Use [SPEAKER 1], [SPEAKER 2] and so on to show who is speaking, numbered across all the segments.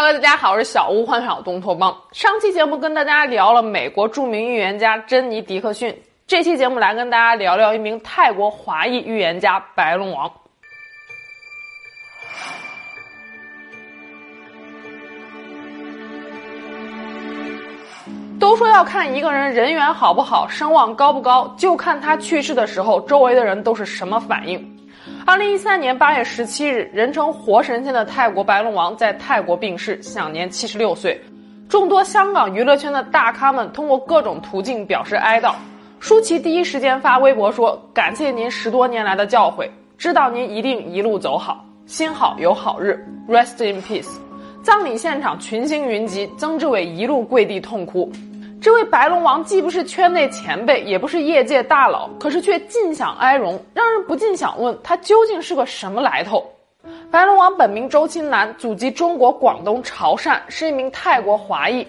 [SPEAKER 1] Hello，大家好，我是小屋幻想东托邦。上期节目跟大家聊了美国著名预言家珍妮迪克逊，这期节目来跟大家聊聊一名泰国华裔预言家白龙王。都说要看一个人人缘好不好，声望高不高，就看他去世的时候，周围的人都是什么反应。二零一三年八月十七日，人称活神仙的泰国白龙王在泰国病逝，享年七十六岁。众多香港娱乐圈的大咖们通过各种途径表示哀悼。舒淇第一时间发微博说：“感谢您十多年来的教诲，知道您一定一路走好，心好有好日，Rest in peace。”葬礼现场群星云集，曾志伟一路跪地痛哭。这位白龙王既不是圈内前辈，也不是业界大佬，可是却尽享哀荣，让人不禁想问他究竟是个什么来头。白龙王本名周青南，祖籍中国广东潮汕，是一名泰国华裔。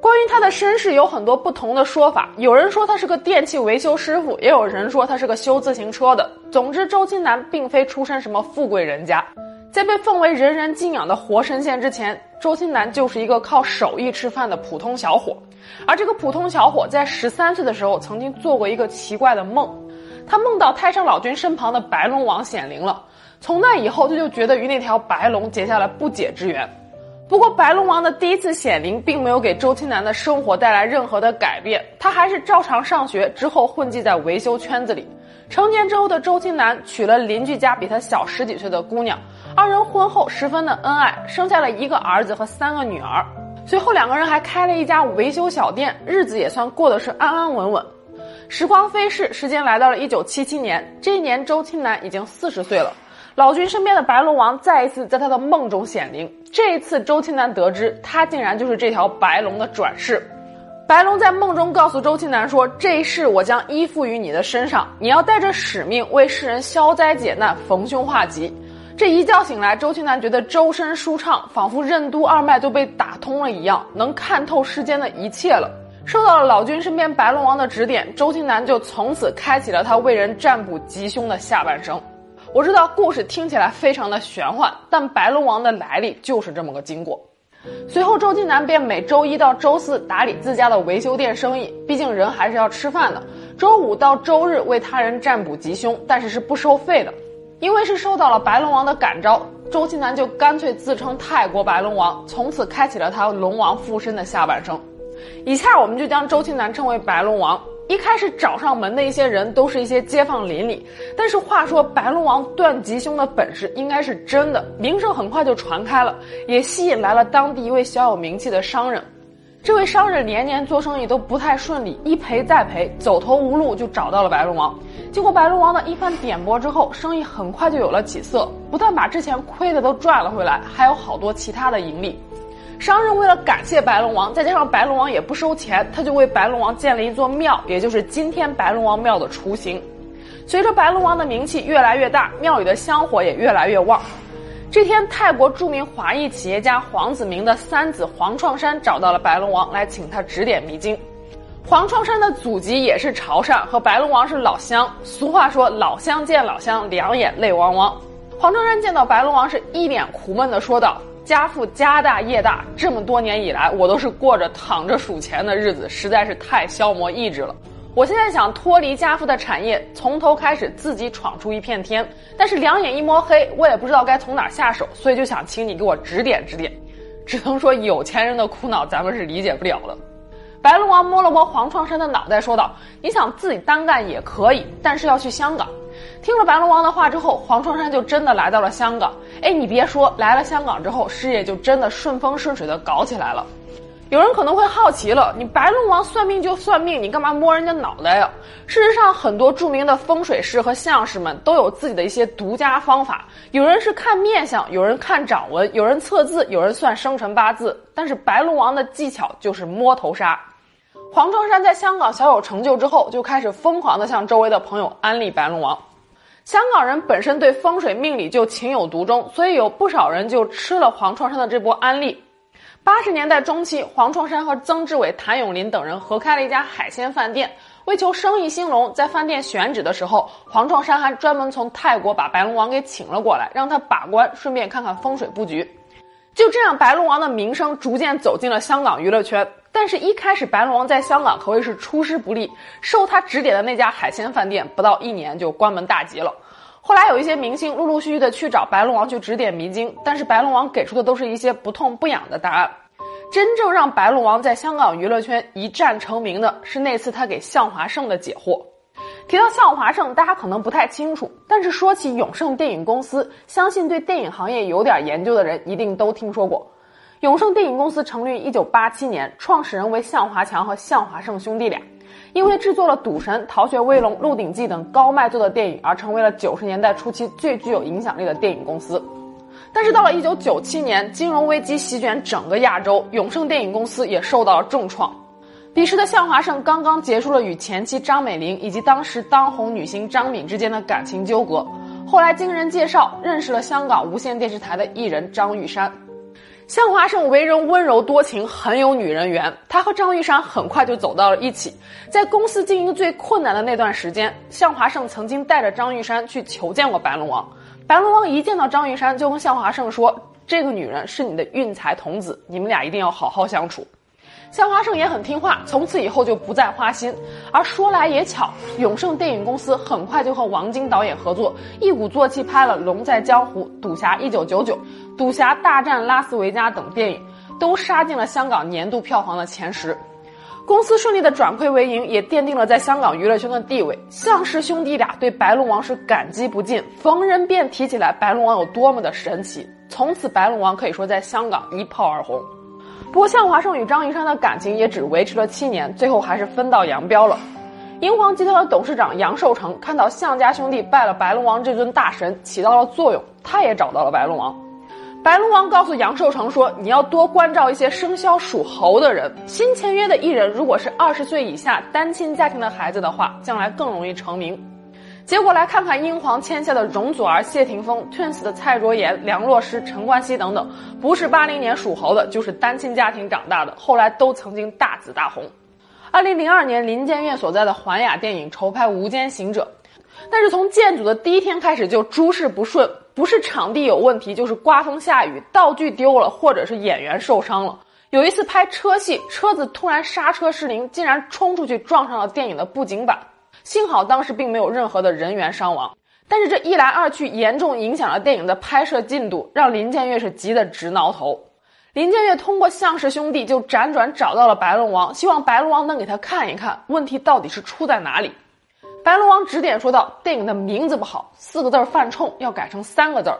[SPEAKER 1] 关于他的身世有很多不同的说法，有人说他是个电器维修师傅，也有人说他是个修自行车的。总之，周青南并非出身什么富贵人家。在被奉为人人敬仰的活神仙之前，周青南就是一个靠手艺吃饭的普通小伙。而这个普通小伙在十三岁的时候，曾经做过一个奇怪的梦，他梦到太上老君身旁的白龙王显灵了。从那以后，他就觉得与那条白龙结下了不解之缘。不过，白龙王的第一次显灵，并没有给周青南的生活带来任何的改变，他还是照常上学，之后混迹在维修圈子里。成年之后的周青南娶了邻居家比他小十几岁的姑娘。二人婚后十分的恩爱，生下了一个儿子和三个女儿。随后两个人还开了一家维修小店，日子也算过得是安安稳稳。时光飞逝，时间来到了一九七七年，这一年周青南已经四十岁了。老君身边的白龙王再一次在他的梦中显灵，这一次周青南得知他竟然就是这条白龙的转世。白龙在梦中告诉周青南说：“这一世我将依附于你的身上，你要带着使命为世人消灾解难、逢凶化吉。”这一觉醒来，周青南觉得周身舒畅，仿佛任督二脉都被打通了一样，能看透世间的一切了。受到了老君身边白龙王的指点，周青南就从此开启了他为人占卜吉凶的下半生。我知道故事听起来非常的玄幻，但白龙王的来历就是这么个经过。随后，周青南便每周一到周四打理自家的维修店生意，毕竟人还是要吃饭的。周五到周日为他人占卜吉凶，但是是不收费的。因为是受到了白龙王的感召，周青南就干脆自称泰国白龙王，从此开启了他龙王附身的下半生。以下我们就将周青南称为白龙王。一开始找上门的一些人都是一些街坊邻里，但是话说白龙王断吉凶的本事应该是真的，名声很快就传开了，也吸引来了当地一位小有名气的商人。这位商人年年做生意都不太顺利，一赔再赔，走投无路，就找到了白龙王。经过白龙王的一番点拨之后，生意很快就有了起色，不但把之前亏的都赚了回来，还有好多其他的盈利。商人为了感谢白龙王，再加上白龙王也不收钱，他就为白龙王建了一座庙，也就是今天白龙王庙的雏形。随着白龙王的名气越来越大，庙里的香火也越来越旺。这天，泰国著名华裔企业家黄子明的三子黄创山找到了白龙王，来请他指点迷津。黄创山的祖籍也是潮汕，和白龙王是老乡。俗话说“老乡见老乡，两眼泪汪汪”。黄创山见到白龙王，是一脸苦闷的说道：“家父家大业大，这么多年以来，我都是过着躺着数钱的日子，实在是太消磨意志了。”我现在想脱离家父的产业，从头开始自己闯出一片天，但是两眼一摸黑，我也不知道该从哪下手，所以就想请你给我指点指点。只能说有钱人的苦恼咱们是理解不了的。白龙王摸了摸黄创山的脑袋，说道：“你想自己单干也可以，但是要去香港。”听了白龙王的话之后，黄创山就真的来到了香港。哎，你别说，来了香港之后，事业就真的顺风顺水的搞起来了。有人可能会好奇了，你白龙王算命就算命，你干嘛摸人家脑袋呀？事实上，很多著名的风水师和相师们都有自己的一些独家方法。有人是看面相，有人看掌纹，有人测字，有人算生辰八字。但是白龙王的技巧就是摸头杀。黄创山在香港小有成就之后，就开始疯狂的向周围的朋友安利白龙王。香港人本身对风水命理就情有独钟，所以有不少人就吃了黄创山的这波安利。八十年代中期，黄创山和曾志伟、谭咏麟等人合开了一家海鲜饭店。为求生意兴隆，在饭店选址的时候，黄创山还专门从泰国把白龙王给请了过来，让他把关，顺便看看风水布局。就这样，白龙王的名声逐渐走进了香港娱乐圈。但是，一开始白龙王在香港可谓是出师不利，受他指点的那家海鲜饭店不到一年就关门大吉了。后来有一些明星陆陆续续的去找白龙王去指点迷津，但是白龙王给出的都是一些不痛不痒的答案。真正让白龙王在香港娱乐圈一战成名的是那次他给向华胜的解惑。提到向华胜，大家可能不太清楚，但是说起永盛电影公司，相信对电影行业有点研究的人一定都听说过。永盛电影公司成立于一九八七年，创始人为向华强和向华胜兄弟俩。因为制作了《赌神》《逃学威龙》《鹿鼎记》等高卖座的电影，而成为了九十年代初期最具有影响力的电影公司。但是到了一九九七年，金融危机席卷整个亚洲，永盛电影公司也受到了重创。彼时的向华胜刚刚结束了与前妻张美玲以及当时当红女星张敏之间的感情纠葛，后来经人介绍认识了香港无线电视台的艺人张玉珊。向华胜为人温柔多情，很有女人缘。他和张玉山很快就走到了一起。在公司经营最困难的那段时间，向华胜曾经带着张玉山去求见过白龙王。白龙王一见到张玉山，就跟向华胜说：“这个女人是你的运财童子，你们俩一定要好好相处。”向华胜也很听话，从此以后就不再花心。而说来也巧，永盛电影公司很快就和王晶导演合作，一鼓作气拍了《龙在江湖》《赌侠一九九九》《赌侠大战拉斯维加》等电影，都杀进了香港年度票房的前十。公司顺利的转亏为盈，也奠定了在香港娱乐圈的地位。向氏兄弟俩对白龙王是感激不尽，逢人便提起来白龙王有多么的神奇。从此，白龙王可以说在香港一炮而红。不过，向华胜与张一山的感情也只维持了七年，最后还是分道扬镳了。英皇集团的董事长杨受成看到向家兄弟拜了白龙王这尊大神起到了作用，他也找到了白龙王。白龙王告诉杨受成说：“你要多关照一些生肖属猴的人。新签约的艺人如果是二十岁以下单亲家庭的孩子的话，将来更容易成名。”结果来看看英皇签下的容祖儿、谢霆锋、Twins 的蔡卓妍、梁洛施、陈冠希等等，不是八零年属猴的，就是单亲家庭长大的，后来都曾经大紫大红。二零零二年，林建岳所在的环亚电影筹拍《无间行者》，但是从建组的第一天开始就诸事不顺，不是场地有问题，就是刮风下雨，道具丢了，或者是演员受伤了。有一次拍车戏，车子突然刹车失灵，竟然冲出去撞上了电影的布景板。幸好当时并没有任何的人员伤亡，但是这一来二去，严重影响了电影的拍摄进度，让林建岳是急得直挠头。林建岳通过向氏兄弟就辗转找到了白龙王，希望白龙王能给他看一看问题到底是出在哪里。白龙王指点说道：“电影的名字不好，四个字犯冲，要改成三个字。”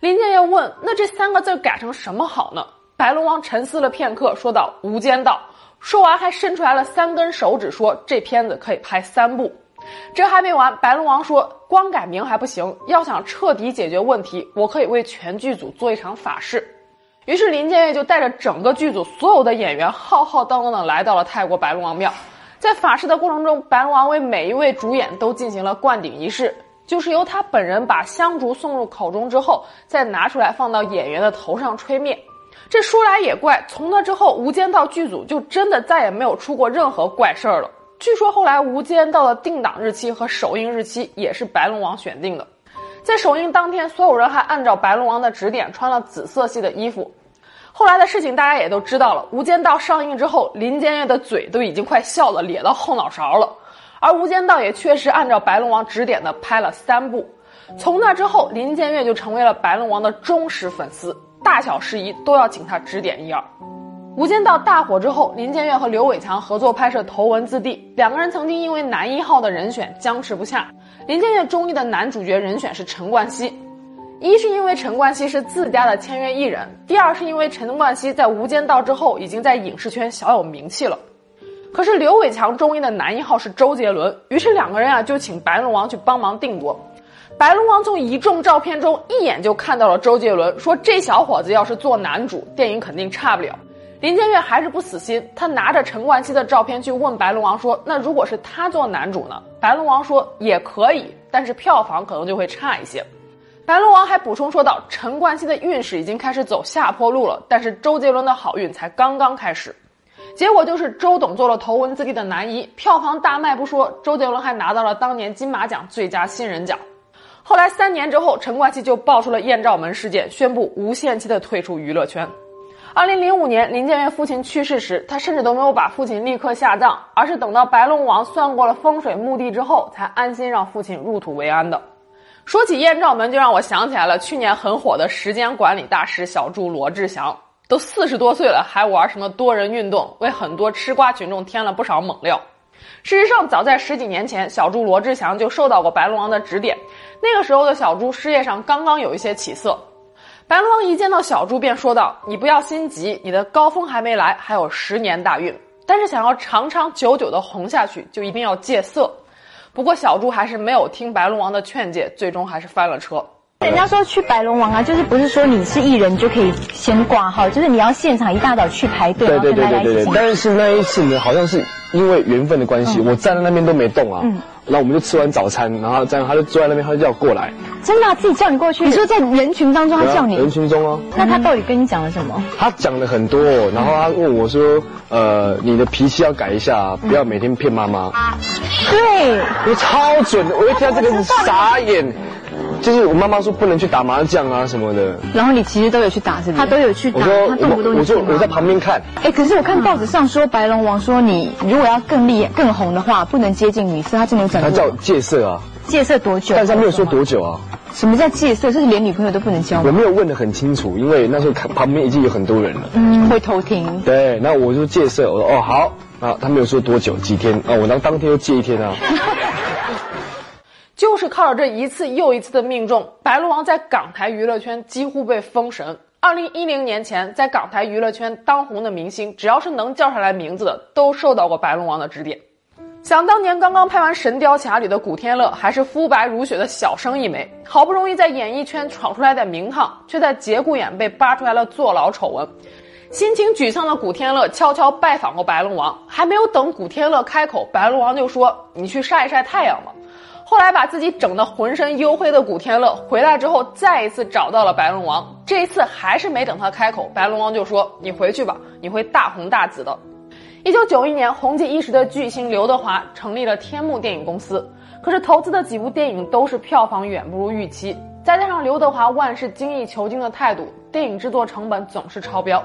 [SPEAKER 1] 林建岳问：“那这三个字改成什么好呢？”白龙王沉思了片刻，说道：“无间道。”说完，还伸出来了三根手指，说：“这片子可以拍三部。”这还没完，白龙王说：“光改名还不行，要想彻底解决问题，我可以为全剧组做一场法事。”于是林建岳就带着整个剧组所有的演员，浩浩荡荡的来到了泰国白龙王庙。在法事的过程中，白龙王为每一位主演都进行了灌顶仪式，就是由他本人把香烛送入口中之后，再拿出来放到演员的头上吹灭。这说来也怪，从那之后，《无间道》剧组就真的再也没有出过任何怪事儿了。据说后来《无间道》的定档日期和首映日期也是白龙王选定的。在首映当天，所有人还按照白龙王的指点穿了紫色系的衣服。后来的事情大家也都知道了，《无间道》上映之后，林建岳的嘴都已经快笑得咧到后脑勺了。而《无间道》也确实按照白龙王指点的拍了三部。从那之后，林建岳就成为了白龙王的忠实粉丝。大小事宜都要请他指点一二。《无间道》大火之后，林建岳和刘伟强合作拍摄《头文字 D》，两个人曾经因为男一号的人选僵持不下。林建岳中意的男主角人选是陈冠希，一是因为陈冠希是自家的签约艺人，第二是因为陈冠希在《无间道》之后已经在影视圈小有名气了。可是刘伟强中意的男一号是周杰伦，于是两个人啊就请白龙王去帮忙定夺。白龙王从一众照片中一眼就看到了周杰伦，说这小伙子要是做男主，电影肯定差不了。林建岳还是不死心，他拿着陈冠希的照片去问白龙王说：“那如果是他做男主呢？”白龙王说：“也可以，但是票房可能就会差一些。”白龙王还补充说道：“陈冠希的运势已经开始走下坡路了，但是周杰伦的好运才刚刚开始。”结果就是周董做了头文字 D 的男一，票房大卖不说，周杰伦还拿到了当年金马奖最佳新人奖。后来三年之后，陈冠希就爆出了艳照门事件，宣布无限期的退出娱乐圈。二零零五年，林建岳父亲去世时，他甚至都没有把父亲立刻下葬，而是等到白龙王算过了风水墓地之后，才安心让父亲入土为安的。说起艳照门，就让我想起来了去年很火的时间管理大师小猪罗志祥，都四十多岁了，还玩什么多人运动，为很多吃瓜群众添了不少猛料。事实上，早在十几年前，小猪罗志祥就受到过白龙王的指点，那个时候的小猪事业上刚刚有一些起色。白龙王一见到小猪，便说道：“你不要心急，你的高峰还没来，还有十年大运。但是想要长长久久的红下去，就一定要戒色。”不过小猪还是没有听白龙王的劝诫，最终还是翻了车。
[SPEAKER 2] 人家说去白龙王啊，就是不是说你是艺人就可以先挂号，就是你要现场一大早去排队。
[SPEAKER 3] 对对对对对对。但是那一次呢，好像是因为缘分的关系，我站在那边都没动啊。嗯。然后我们就吃完早餐，然后这样他就坐在那边，他就叫我过来。
[SPEAKER 2] 真的，自己叫你过去？你说在人群当中他叫你？
[SPEAKER 3] 人群中哦。
[SPEAKER 2] 那他到底跟你讲了什么？
[SPEAKER 3] 他讲了很多，然后他问我说：“呃，你的脾气要改一下，不要每天骗妈妈。”
[SPEAKER 2] 对。
[SPEAKER 3] 我超准的，我一听到这个傻眼。就是我妈妈说不能去打麻将啊什么的，
[SPEAKER 2] 然后你其实都有去打，是不是？他都有去打，他动不动
[SPEAKER 3] 我就我在旁边看。
[SPEAKER 2] 哎，可是我看报纸上说白龙王说你如果要更厉更红的话，不能接近女色，他真的整。
[SPEAKER 3] 他叫戒色啊。
[SPEAKER 2] 戒色多久？
[SPEAKER 3] 但是他没有说多久啊。
[SPEAKER 2] 什么叫戒色？就是连女朋友都不能交。
[SPEAKER 3] 我没有问的很清楚，因为那时候看旁边已经有很多人了。
[SPEAKER 2] 嗯，会偷听。
[SPEAKER 3] 对，那我就戒色，我说哦好啊，他没有说多久几天啊，我当当天就戒一天啊。
[SPEAKER 1] 就是靠着这一次又一次的命中，白龙王在港台娱乐圈几乎被封神。二零一零年前，在港台娱乐圈当红的明星，只要是能叫上来名字的，都受到过白龙王的指点。想当年刚刚拍完《神雕侠侣》的古天乐，还是肤白如雪的小生一枚，好不容易在演艺圈闯出来点名堂，却在节骨眼被扒出来了坐牢丑闻。心情沮丧的古天乐悄悄拜访过白龙王，还没有等古天乐开口，白龙王就说：“你去晒一晒太阳吧。”后来把自己整得浑身黝黑的古天乐回来之后，再一次找到了白龙王。这一次还是没等他开口，白龙王就说：“你回去吧，你会大红大紫的。”一九九一年，红极一时的巨星刘德华成立了天幕电影公司，可是投资的几部电影都是票房远不如预期，再加上刘德华万事精益求精的态度，电影制作成本总是超标。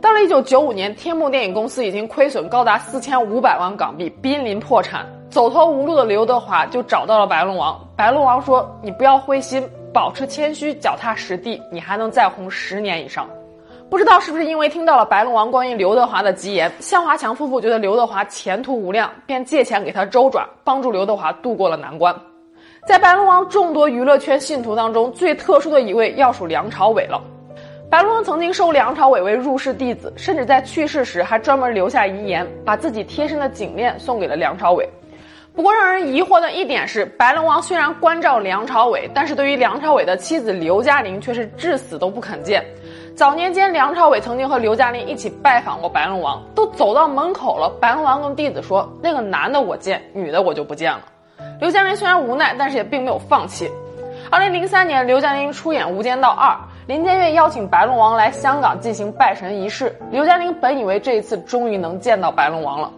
[SPEAKER 1] 到了一九九五年，天幕电影公司已经亏损高达四千五百万港币，濒临破产。走投无路的刘德华就找到了白龙王。白龙王说：“你不要灰心，保持谦虚，脚踏实地，你还能再红十年以上。”不知道是不是因为听到了白龙王关于刘德华的吉言，向华强夫妇觉得刘德华前途无量，便借钱给他周转，帮助刘德华度过了难关。在白龙王众多娱乐圈信徒当中，最特殊的一位要数梁朝伟了。白龙王曾经收梁朝伟为入室弟子，甚至在去世时还专门留下遗言，把自己贴身的颈链送给了梁朝伟。不过让人疑惑的一点是，白龙王虽然关照梁朝伟，但是对于梁朝伟的妻子刘嘉玲却是至死都不肯见。早年间，梁朝伟曾经和刘嘉玲一起拜访过白龙王，都走到门口了，白龙王跟弟子说：“那个男的我见，女的我就不见了。”刘嘉玲虽然无奈，但是也并没有放弃。二零零三年，刘嘉玲出演《无间道二》，林建岳邀请白龙王来香港进行拜神仪式。刘嘉玲本以为这一次终于能见到白龙王了。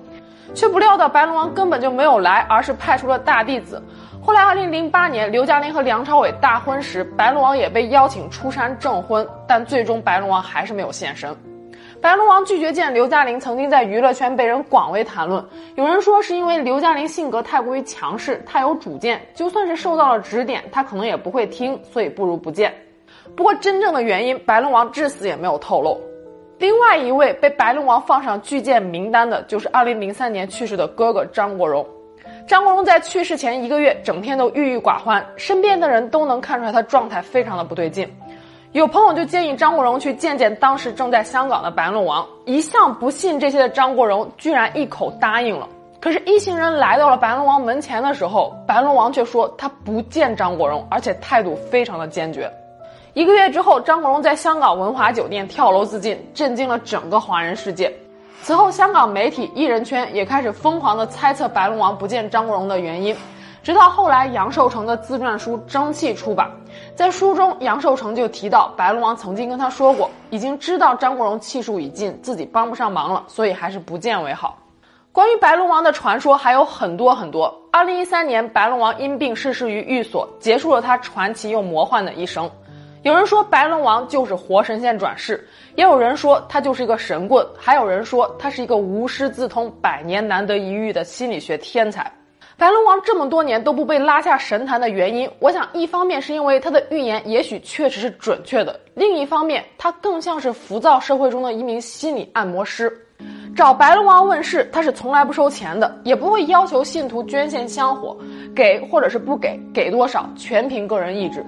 [SPEAKER 1] 却不料到白龙王根本就没有来，而是派出了大弟子。后来，二零零八年刘嘉玲和梁朝伟大婚时，白龙王也被邀请出山证婚，但最终白龙王还是没有现身。白龙王拒绝见刘嘉玲，曾经在娱乐圈被人广为谈论。有人说是因为刘嘉玲性格太过于强势，太有主见，就算是受到了指点，她可能也不会听，所以不如不见。不过真正的原因，白龙王至死也没有透露。另外一位被白龙王放上拒见名单的，就是2003年去世的哥哥张国荣。张国荣在去世前一个月，整天都郁郁寡欢，身边的人都能看出来他状态非常的不对劲。有朋友就建议张国荣去见见当时正在香港的白龙王。一向不信这些的张国荣，居然一口答应了。可是，一行人来到了白龙王门前的时候，白龙王却说他不见张国荣，而且态度非常的坚决。一个月之后，张国荣在香港文华酒店跳楼自尽，震惊了整个华人世界。此后，香港媒体、艺人圈也开始疯狂地猜测白龙王不见张国荣的原因。直到后来，杨受成的自传书《蒸汽》出版，在书中，杨受成就提到白龙王曾经跟他说过，已经知道张国荣气数已尽，自己帮不上忙了，所以还是不见为好。关于白龙王的传说还有很多很多。二零一三年，白龙王因病逝世于寓所，结束了他传奇又魔幻的一生。有人说白龙王就是活神仙转世，也有人说他就是一个神棍，还有人说他是一个无师自通、百年难得一遇的心理学天才。白龙王这么多年都不被拉下神坛的原因，我想一方面是因为他的预言也许确实是准确的，另一方面他更像是浮躁社会中的一名心理按摩师。找白龙王问事，他是从来不收钱的，也不会要求信徒捐献香火，给或者是不给，给多少全凭个人意志。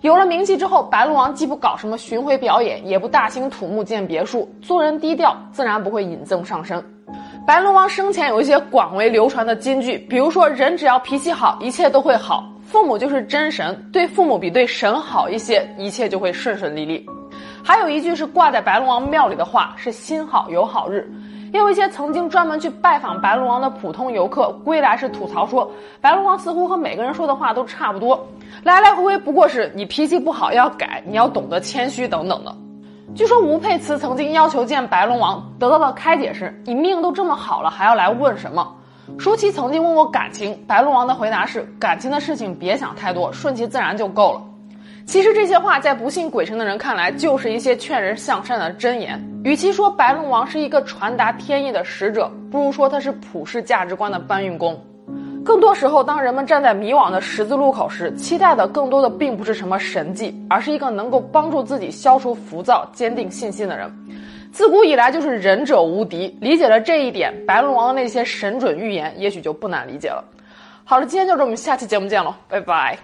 [SPEAKER 1] 有了名气之后，白龙王既不搞什么巡回表演，也不大兴土木建别墅，做人低调，自然不会引赠上身。白龙王生前有一些广为流传的金句，比如说人只要脾气好，一切都会好；父母就是真神，对父母比对神好一些，一切就会顺顺利利。还有一句是挂在白龙王庙里的话，是心好有好日。也有一些曾经专门去拜访白龙王的普通游客归来时吐槽说，白龙王似乎和每个人说的话都差不多，来来回回不过是你脾气不好要改，你要懂得谦虚等等的。据说吴佩慈曾经要求见白龙王，得到的开解是：你命都这么好了，还要来问什么？舒淇曾经问我感情，白龙王的回答是：感情的事情别想太多，顺其自然就够了。其实这些话在不信鬼神的人看来，就是一些劝人向善的箴言。与其说白龙王是一个传达天意的使者，不如说他是普世价值观的搬运工。更多时候，当人们站在迷惘的十字路口时，期待的更多的并不是什么神迹，而是一个能够帮助自己消除浮躁、坚定信心的人。自古以来就是仁者无敌，理解了这一点，白龙王的那些神准预言，也许就不难理解了。好了，今天就这，我们下期节目见喽，拜拜。